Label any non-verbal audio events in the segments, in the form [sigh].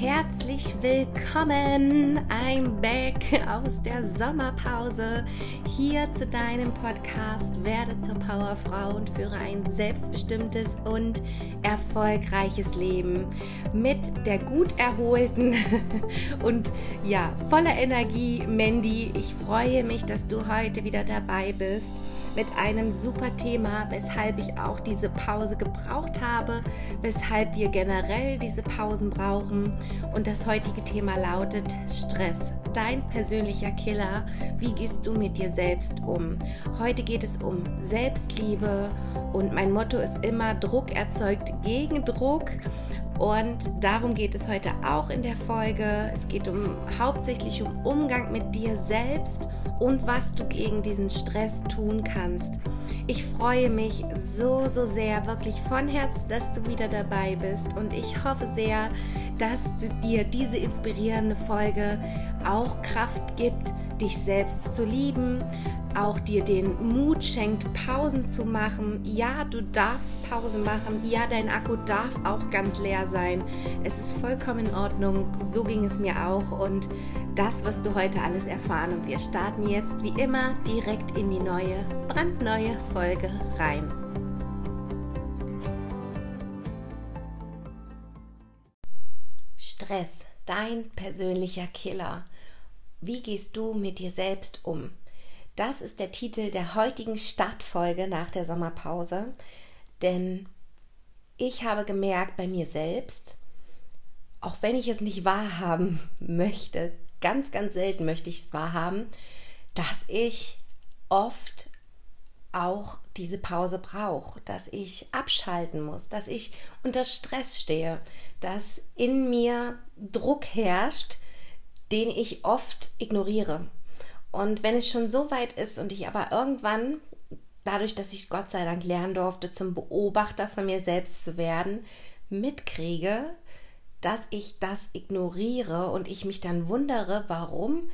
herzlich willkommen. I'm back aus der Sommerpause hier zu deinem Podcast Werde zur Powerfrau und führe ein selbstbestimmtes und erfolgreiches Leben mit der gut erholten [laughs] und ja, voller Energie Mandy. Ich freue mich, dass du heute wieder dabei bist mit einem super Thema, weshalb ich auch diese Pause gebraucht habe, weshalb wir generell diese Pausen brauchen. Und das heutige Thema lautet Stress, dein persönlicher Killer. Wie gehst du mit dir selbst um? Heute geht es um Selbstliebe und mein Motto ist immer, Druck erzeugt Gegendruck. Und darum geht es heute auch in der Folge. Es geht um hauptsächlich um Umgang mit dir selbst und was du gegen diesen Stress tun kannst. Ich freue mich so, so sehr, wirklich von Herzen, dass du wieder dabei bist und ich hoffe sehr, dass dir diese inspirierende Folge auch Kraft gibt, dich selbst zu lieben, auch dir den Mut schenkt, Pausen zu machen. Ja, du darfst Pause machen. Ja, dein Akku darf auch ganz leer sein. Es ist vollkommen in Ordnung. So ging es mir auch. Und das wirst du heute alles erfahren. Und wir starten jetzt wie immer direkt in die neue, brandneue Folge rein. Stress, dein persönlicher Killer. Wie gehst du mit dir selbst um? Das ist der Titel der heutigen Startfolge nach der Sommerpause, denn ich habe gemerkt bei mir selbst, auch wenn ich es nicht wahrhaben [laughs] möchte, ganz, ganz selten möchte ich es wahrhaben, dass ich oft auch diese Pause brauche, dass ich abschalten muss, dass ich unter Stress stehe, dass in mir Druck herrscht, den ich oft ignoriere. Und wenn es schon so weit ist und ich aber irgendwann, dadurch, dass ich Gott sei Dank lernen durfte, zum Beobachter von mir selbst zu werden, mitkriege, dass ich das ignoriere und ich mich dann wundere, warum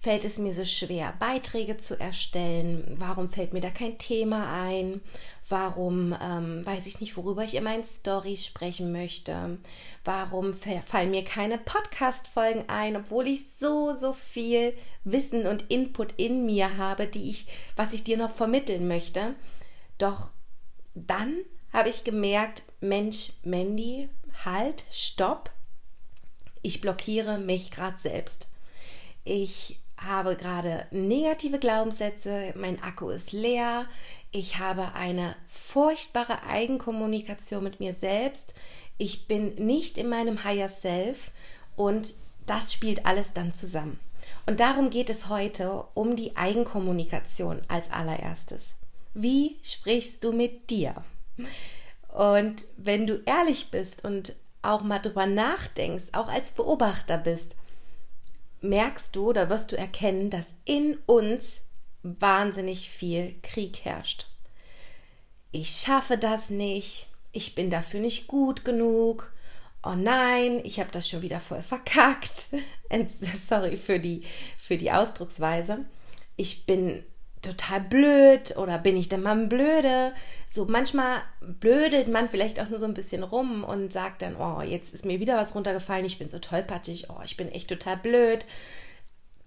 fällt es mir so schwer, Beiträge zu erstellen? Warum fällt mir da kein Thema ein? Warum ähm, weiß ich nicht, worüber ich in meinen Stories sprechen möchte? Warum fallen mir keine Podcast-Folgen ein, obwohl ich so, so viel Wissen und Input in mir habe, die ich, was ich dir noch vermitteln möchte? Doch dann habe ich gemerkt, Mensch, Mandy, halt, stopp. Ich blockiere mich gerade selbst. Ich habe gerade negative Glaubenssätze, mein Akku ist leer, ich habe eine furchtbare Eigenkommunikation mit mir selbst, ich bin nicht in meinem Higher Self und das spielt alles dann zusammen. Und darum geht es heute um die Eigenkommunikation als allererstes. Wie sprichst du mit dir? Und wenn du ehrlich bist und auch mal drüber nachdenkst, auch als Beobachter bist, merkst du oder wirst du erkennen, dass in uns wahnsinnig viel Krieg herrscht. Ich schaffe das nicht, ich bin dafür nicht gut genug, oh nein, ich habe das schon wieder voll verkackt. [laughs] Sorry für die, für die Ausdrucksweise. Ich bin total blöd oder bin ich denn mal blöde? So manchmal blödelt man vielleicht auch nur so ein bisschen rum und sagt dann, oh, jetzt ist mir wieder was runtergefallen, ich bin so tollpatschig, oh, ich bin echt total blöd.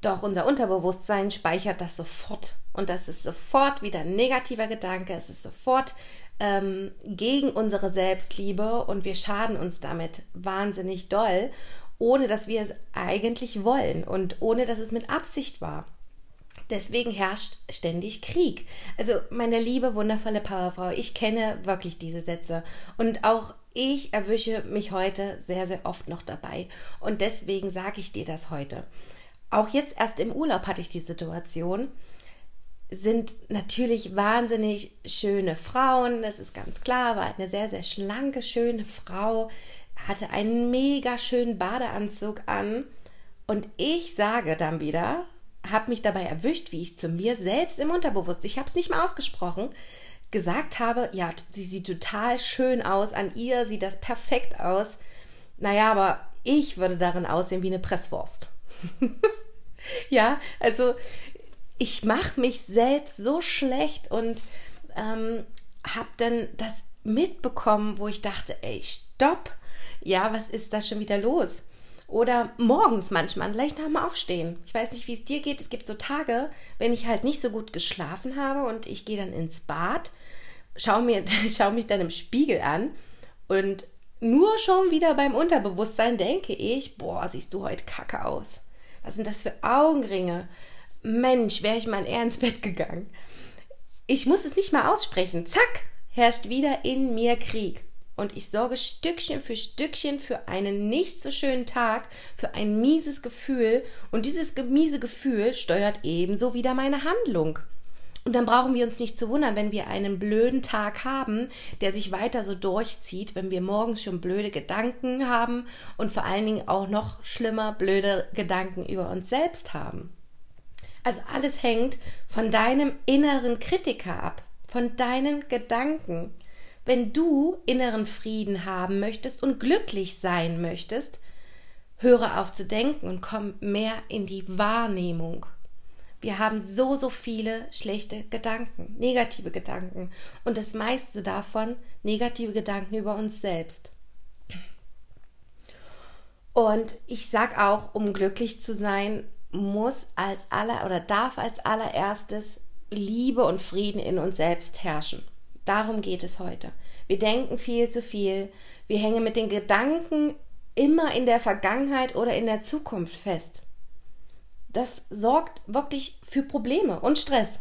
Doch unser Unterbewusstsein speichert das sofort und das ist sofort wieder ein negativer Gedanke, es ist sofort ähm, gegen unsere Selbstliebe und wir schaden uns damit wahnsinnig doll, ohne dass wir es eigentlich wollen und ohne dass es mit Absicht war. Deswegen herrscht ständig Krieg. Also meine liebe, wundervolle Powerfrau, ich kenne wirklich diese Sätze. Und auch ich erwische mich heute sehr, sehr oft noch dabei. Und deswegen sage ich dir das heute. Auch jetzt erst im Urlaub hatte ich die Situation, sind natürlich wahnsinnig schöne Frauen, das ist ganz klar, war eine sehr, sehr schlanke, schöne Frau, hatte einen mega schönen Badeanzug an. Und ich sage dann wieder, habe mich dabei erwischt, wie ich zu mir selbst im Unterbewusst, ich habe es nicht mal ausgesprochen, gesagt habe, ja, sie sieht total schön aus, an ihr sieht das perfekt aus. Naja, aber ich würde darin aussehen wie eine Presswurst. [laughs] ja, also ich mache mich selbst so schlecht und ähm, habe dann das mitbekommen, wo ich dachte, ey, stopp, ja, was ist da schon wieder los? Oder morgens manchmal, gleich nach dem Aufstehen. Ich weiß nicht, wie es dir geht. Es gibt so Tage, wenn ich halt nicht so gut geschlafen habe und ich gehe dann ins Bad, schaue, mir, [laughs] schaue mich dann im Spiegel an und nur schon wieder beim Unterbewusstsein denke ich, boah, siehst du heute kacke aus. Was sind das für Augenringe? Mensch, wäre ich mal eher ins Bett gegangen. Ich muss es nicht mal aussprechen. Zack, herrscht wieder in mir Krieg und ich sorge Stückchen für Stückchen für einen nicht so schönen Tag, für ein mieses Gefühl und dieses miese Gefühl steuert ebenso wieder meine Handlung. Und dann brauchen wir uns nicht zu wundern, wenn wir einen blöden Tag haben, der sich weiter so durchzieht, wenn wir morgens schon blöde Gedanken haben und vor allen Dingen auch noch schlimmer blöde Gedanken über uns selbst haben. Also alles hängt von deinem inneren Kritiker ab, von deinen Gedanken. Wenn du inneren Frieden haben möchtest und glücklich sein möchtest, höre auf zu denken und komm mehr in die Wahrnehmung. Wir haben so, so viele schlechte Gedanken, negative Gedanken und das meiste davon negative Gedanken über uns selbst. Und ich sag auch, um glücklich zu sein, muss als aller oder darf als allererstes Liebe und Frieden in uns selbst herrschen. Darum geht es heute. Wir denken viel zu viel. Wir hängen mit den Gedanken immer in der Vergangenheit oder in der Zukunft fest. Das sorgt wirklich für Probleme und Stress.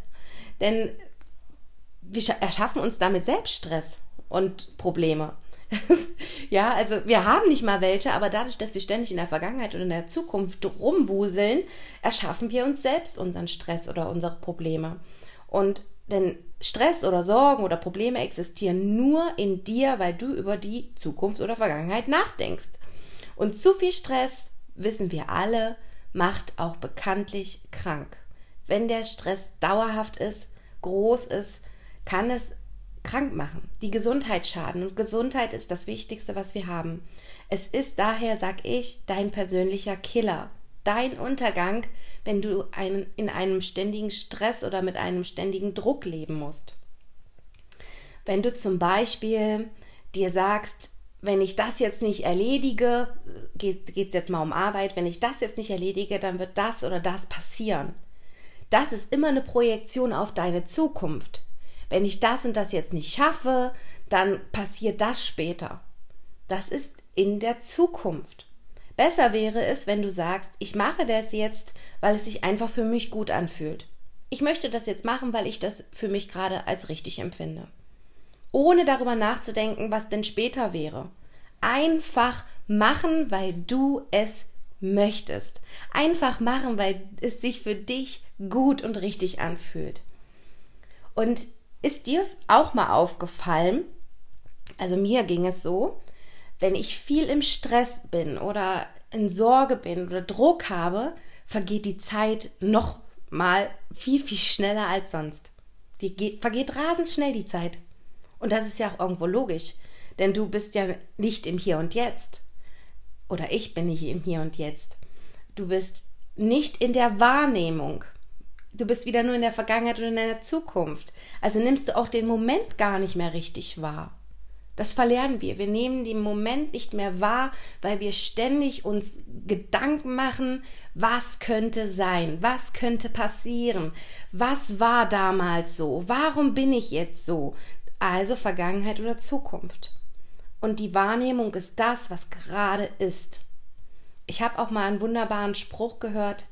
Denn wir erschaffen uns damit selbst Stress und Probleme. [laughs] ja, also wir haben nicht mal welche, aber dadurch, dass wir ständig in der Vergangenheit und in der Zukunft rumwuseln, erschaffen wir uns selbst unseren Stress oder unsere Probleme. Und denn Stress oder Sorgen oder Probleme existieren nur in dir, weil du über die Zukunft oder Vergangenheit nachdenkst. Und zu viel Stress, wissen wir alle, macht auch bekanntlich krank. Wenn der Stress dauerhaft ist, groß ist, kann es krank machen, die Gesundheit schaden. Und Gesundheit ist das Wichtigste, was wir haben. Es ist daher, sag ich, dein persönlicher Killer. Dein Untergang wenn du einen, in einem ständigen Stress oder mit einem ständigen Druck leben musst. Wenn du zum Beispiel dir sagst, wenn ich das jetzt nicht erledige, geht es jetzt mal um Arbeit, wenn ich das jetzt nicht erledige, dann wird das oder das passieren. Das ist immer eine Projektion auf deine Zukunft. Wenn ich das und das jetzt nicht schaffe, dann passiert das später. Das ist in der Zukunft. Besser wäre es, wenn du sagst, ich mache das jetzt, weil es sich einfach für mich gut anfühlt. Ich möchte das jetzt machen, weil ich das für mich gerade als richtig empfinde. Ohne darüber nachzudenken, was denn später wäre. Einfach machen, weil du es möchtest. Einfach machen, weil es sich für dich gut und richtig anfühlt. Und ist dir auch mal aufgefallen, also mir ging es so, wenn ich viel im Stress bin oder in Sorge bin oder Druck habe, vergeht die Zeit noch mal viel, viel schneller als sonst. Die geht, vergeht rasend schnell die Zeit. Und das ist ja auch irgendwo logisch, denn du bist ja nicht im Hier und Jetzt. Oder ich bin nicht im Hier und Jetzt. Du bist nicht in der Wahrnehmung. Du bist wieder nur in der Vergangenheit oder in der Zukunft. Also nimmst du auch den Moment gar nicht mehr richtig wahr. Das verlernen wir. Wir nehmen den Moment nicht mehr wahr, weil wir ständig uns Gedanken machen, was könnte sein, was könnte passieren, was war damals so, warum bin ich jetzt so. Also Vergangenheit oder Zukunft. Und die Wahrnehmung ist das, was gerade ist. Ich habe auch mal einen wunderbaren Spruch gehört,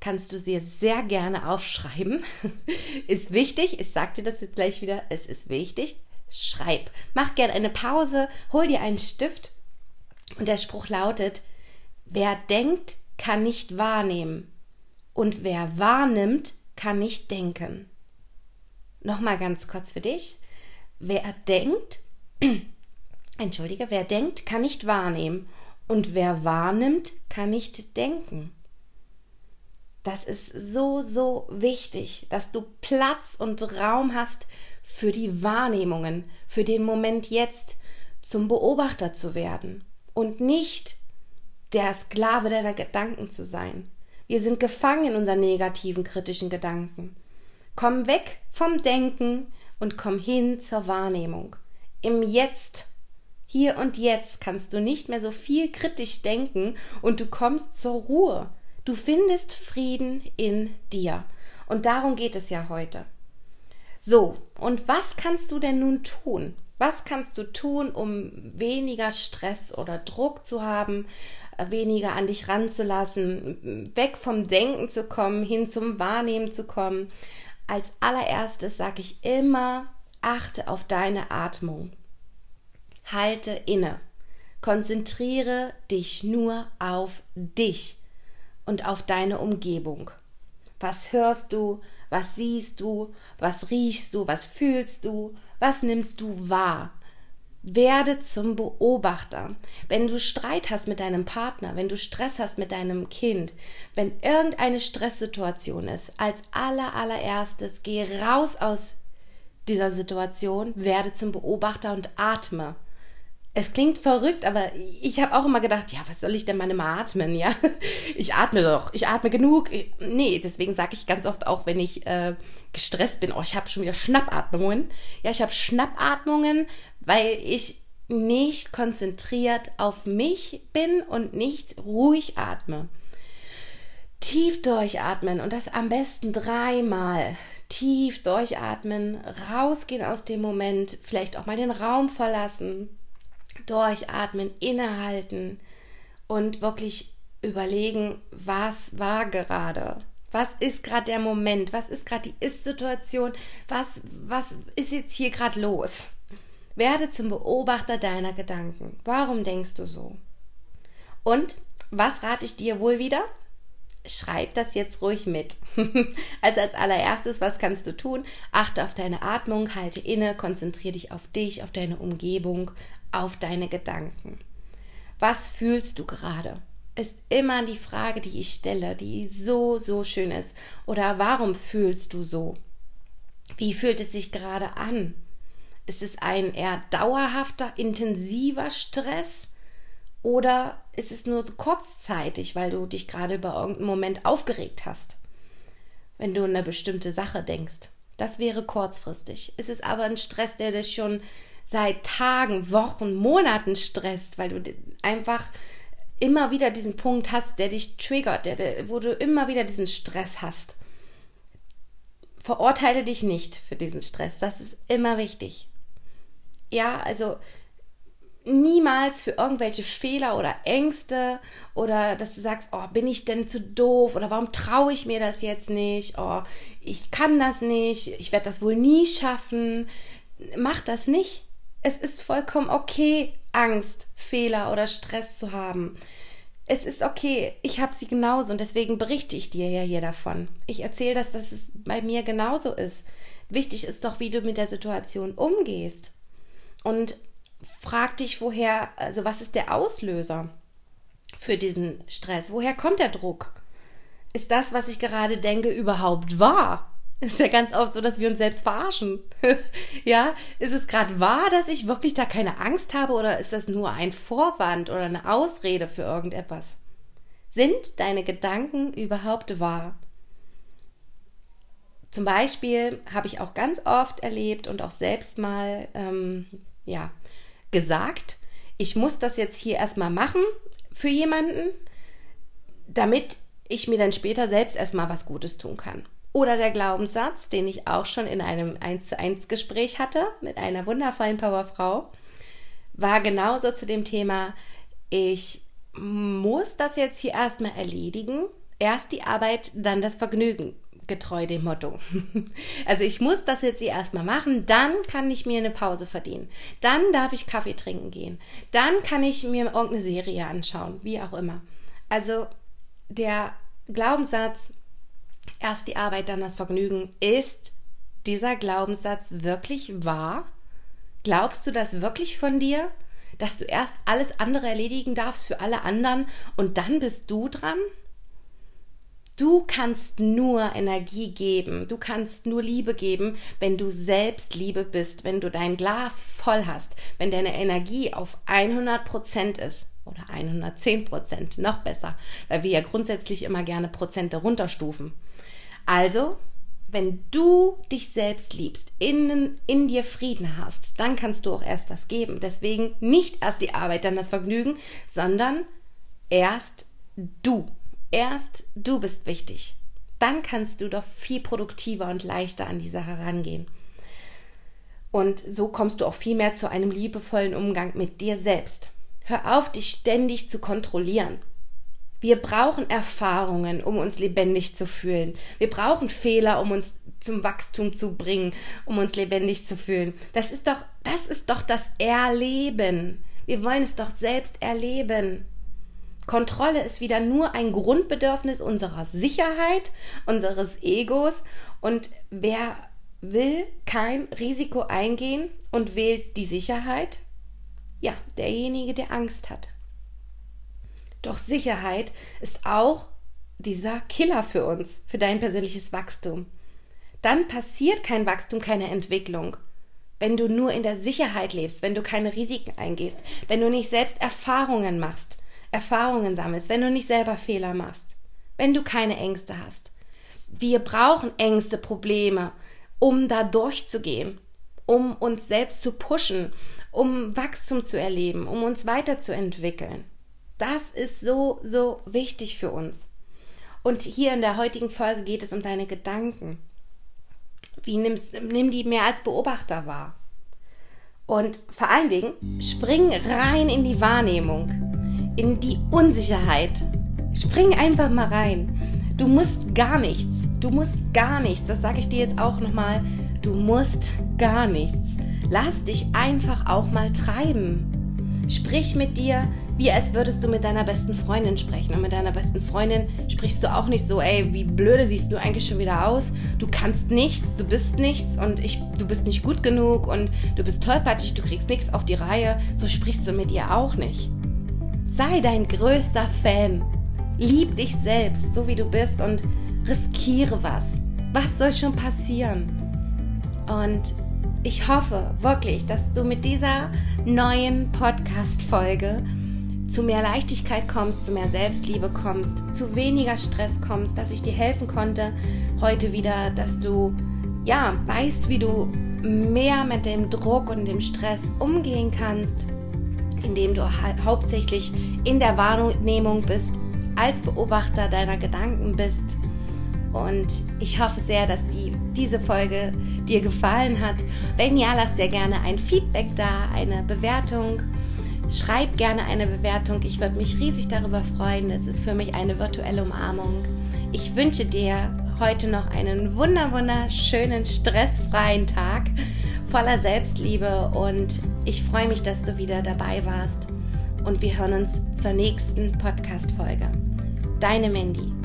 kannst du dir sehr gerne aufschreiben. [laughs] ist wichtig, ich sage dir das jetzt gleich wieder, es ist wichtig, schreib. Mach gern eine Pause, hol dir einen Stift. Und der Spruch lautet, wer denkt, kann nicht wahrnehmen. Und wer wahrnimmt, kann nicht denken. Nochmal ganz kurz für dich. Wer denkt, [clears throat] entschuldige, wer denkt, kann nicht wahrnehmen. Und wer wahrnimmt, kann nicht denken. Das ist so, so wichtig, dass du Platz und Raum hast für die Wahrnehmungen, für den Moment jetzt zum Beobachter zu werden und nicht der Sklave deiner Gedanken zu sein. Wir sind gefangen in unseren negativen, kritischen Gedanken. Komm weg vom Denken und komm hin zur Wahrnehmung. Im Jetzt, Hier und jetzt kannst du nicht mehr so viel kritisch denken und du kommst zur Ruhe. Du findest Frieden in dir. Und darum geht es ja heute. So, und was kannst du denn nun tun? Was kannst du tun, um weniger Stress oder Druck zu haben, äh, weniger an dich ranzulassen, weg vom Denken zu kommen, hin zum Wahrnehmen zu kommen? Als allererstes sage ich immer, achte auf deine Atmung. Halte inne. Konzentriere dich nur auf dich und auf deine Umgebung. Was hörst du? Was siehst du? Was riechst du? Was fühlst du? Was nimmst du wahr? Werde zum Beobachter. Wenn du Streit hast mit deinem Partner, wenn du Stress hast mit deinem Kind, wenn irgendeine Stresssituation ist, als aller allererstes geh raus aus dieser Situation, werde zum Beobachter und atme. Es klingt verrückt, aber ich habe auch immer gedacht, ja, was soll ich denn mal immer atmen, ja? [laughs] Ich atme doch, ich atme genug. Nee, deswegen sage ich ganz oft auch, wenn ich äh, gestresst bin, oh, ich habe schon wieder Schnappatmungen. Ja, ich habe Schnappatmungen, weil ich nicht konzentriert auf mich bin und nicht ruhig atme. Tief durchatmen und das am besten dreimal. Tief durchatmen, rausgehen aus dem Moment, vielleicht auch mal den Raum verlassen, durchatmen, innehalten und wirklich überlegen, was war gerade? Was ist gerade der Moment? Was ist gerade die Ist-Situation? Was, was ist jetzt hier gerade los? Werde zum Beobachter deiner Gedanken. Warum denkst du so? Und was rate ich dir wohl wieder? Schreib das jetzt ruhig mit. [laughs] also als allererstes, was kannst du tun? Achte auf deine Atmung, halte inne, konzentriere dich auf dich, auf deine Umgebung, auf deine Gedanken. Was fühlst du gerade? Ist immer die Frage, die ich stelle, die so, so schön ist. Oder warum fühlst du so? Wie fühlt es sich gerade an? Ist es ein eher dauerhafter, intensiver Stress? Oder ist es nur so kurzzeitig, weil du dich gerade über irgendeinen Moment aufgeregt hast? Wenn du an eine bestimmte Sache denkst. Das wäre kurzfristig. Ist es aber ein Stress, der dich schon seit Tagen, Wochen, Monaten stresst, weil du einfach immer wieder diesen Punkt hast, der dich triggert, der, der, wo du immer wieder diesen Stress hast. Verurteile dich nicht für diesen Stress. Das ist immer wichtig. Ja, also niemals für irgendwelche Fehler oder Ängste oder dass du sagst, oh, bin ich denn zu doof oder warum traue ich mir das jetzt nicht? Oh, ich kann das nicht, ich werde das wohl nie schaffen. Mach das nicht. Es ist vollkommen okay, Angst, Fehler oder Stress zu haben. Es ist okay, ich habe sie genauso und deswegen berichte ich dir ja hier davon. Ich erzähle das, dass es bei mir genauso ist. Wichtig ist doch, wie du mit der Situation umgehst. Und frag dich, woher, also was ist der Auslöser für diesen Stress? Woher kommt der Druck? Ist das, was ich gerade denke, überhaupt wahr? Ist ja ganz oft so, dass wir uns selbst verarschen. [laughs] ja, ist es gerade wahr, dass ich wirklich da keine Angst habe oder ist das nur ein Vorwand oder eine Ausrede für irgendetwas? Sind deine Gedanken überhaupt wahr? Zum Beispiel habe ich auch ganz oft erlebt und auch selbst mal, ähm, ja, gesagt, ich muss das jetzt hier erstmal machen für jemanden, damit ich mir dann später selbst erstmal was Gutes tun kann. Oder der Glaubenssatz, den ich auch schon in einem 1 zu 1 Gespräch hatte mit einer wundervollen Powerfrau, war genauso zu dem Thema, ich muss das jetzt hier erstmal erledigen. Erst die Arbeit, dann das Vergnügen, getreu dem Motto. [laughs] Also ich muss das jetzt hier erstmal machen, dann kann ich mir eine Pause verdienen. Dann darf ich Kaffee trinken gehen. Dann kann ich mir irgendeine Serie anschauen, wie auch immer. Also der Glaubenssatz, erst die Arbeit, dann das Vergnügen. Ist dieser Glaubenssatz wirklich wahr? Glaubst du das wirklich von dir? Dass du erst alles andere erledigen darfst für alle anderen und dann bist du dran? Du kannst nur Energie geben, du kannst nur Liebe geben, wenn du selbst Liebe bist, wenn du dein Glas voll hast, wenn deine Energie auf 100 Prozent ist oder 110 Prozent, noch besser, weil wir ja grundsätzlich immer gerne Prozente runterstufen. Also wenn du dich selbst liebst, in, in dir Frieden hast, dann kannst du auch erst was geben. Deswegen nicht erst die Arbeit, dann das Vergnügen, sondern erst du. Erst du bist wichtig. Dann kannst du doch viel produktiver und leichter an die Sache rangehen. Und so kommst du auch viel mehr zu einem liebevollen Umgang mit dir selbst. Hör auf, dich ständig zu kontrollieren. Wir brauchen Erfahrungen, um uns lebendig zu fühlen. Wir brauchen Fehler, um uns zum Wachstum zu bringen, um uns lebendig zu fühlen. Das ist doch, das ist doch das Erleben. Wir wollen es doch selbst erleben. Kontrolle ist wieder nur ein Grundbedürfnis unserer Sicherheit, unseres Egos und wer will kein Risiko eingehen und wählt die Sicherheit? Ja, derjenige, der Angst hat. Doch Sicherheit ist auch dieser Killer für uns, für dein persönliches Wachstum. Dann passiert kein Wachstum, keine Entwicklung. Wenn du nur in der Sicherheit lebst, wenn du keine Risiken eingehst, wenn du nicht selbst Erfahrungen machst, Erfahrungen sammelst, wenn du nicht selber Fehler machst, wenn du keine Ängste hast. Wir brauchen Ängste, Probleme, um da durchzugehen, um uns selbst zu pushen, um Wachstum zu erleben, um uns weiterzuentwickeln. Das ist so, so wichtig für uns. Und hier in der heutigen Folge geht es um deine Gedanken. Wie nimmst, nimm die mehr als Beobachter wahr. Und vor allen Dingen, spring rein in die Wahrnehmung, in die Unsicherheit. Spring einfach mal rein. Du musst gar nichts. Du musst gar nichts. Das sage ich dir jetzt auch nochmal. Du musst gar nichts. Lass dich einfach auch mal treiben. Sprich mit dir, wie als würdest du mit deiner besten Freundin sprechen. Und mit deiner besten Freundin sprichst du auch nicht so, ey, wie blöde siehst du eigentlich schon wieder aus. Du kannst nichts, du bist nichts und ich, du bist nicht gut genug und du bist tollpatschig, du kriegst nichts auf die Reihe. So sprichst du mit ihr auch nicht. Sei dein größter Fan. Lieb dich selbst, so wie du bist und riskiere was. Was soll schon passieren? Und ich hoffe wirklich, dass du mit dieser neuen Podcast-Folge zu mehr Leichtigkeit kommst, zu mehr Selbstliebe kommst, zu weniger Stress kommst, dass ich dir helfen konnte heute wieder, dass du ja weißt, wie du mehr mit dem Druck und dem Stress umgehen kannst, indem du hauptsächlich in der Wahrnehmung bist, als Beobachter deiner Gedanken bist. Und ich hoffe sehr, dass die, diese Folge dir gefallen hat. Wenn ja, lass dir gerne ein Feedback da, eine Bewertung Schreib gerne eine Bewertung. Ich würde mich riesig darüber freuen. Es ist für mich eine virtuelle Umarmung. Ich wünsche dir heute noch einen wunder wunderschönen, stressfreien Tag voller Selbstliebe und ich freue mich, dass du wieder dabei warst. Und wir hören uns zur nächsten Podcast-Folge. Deine Mandy.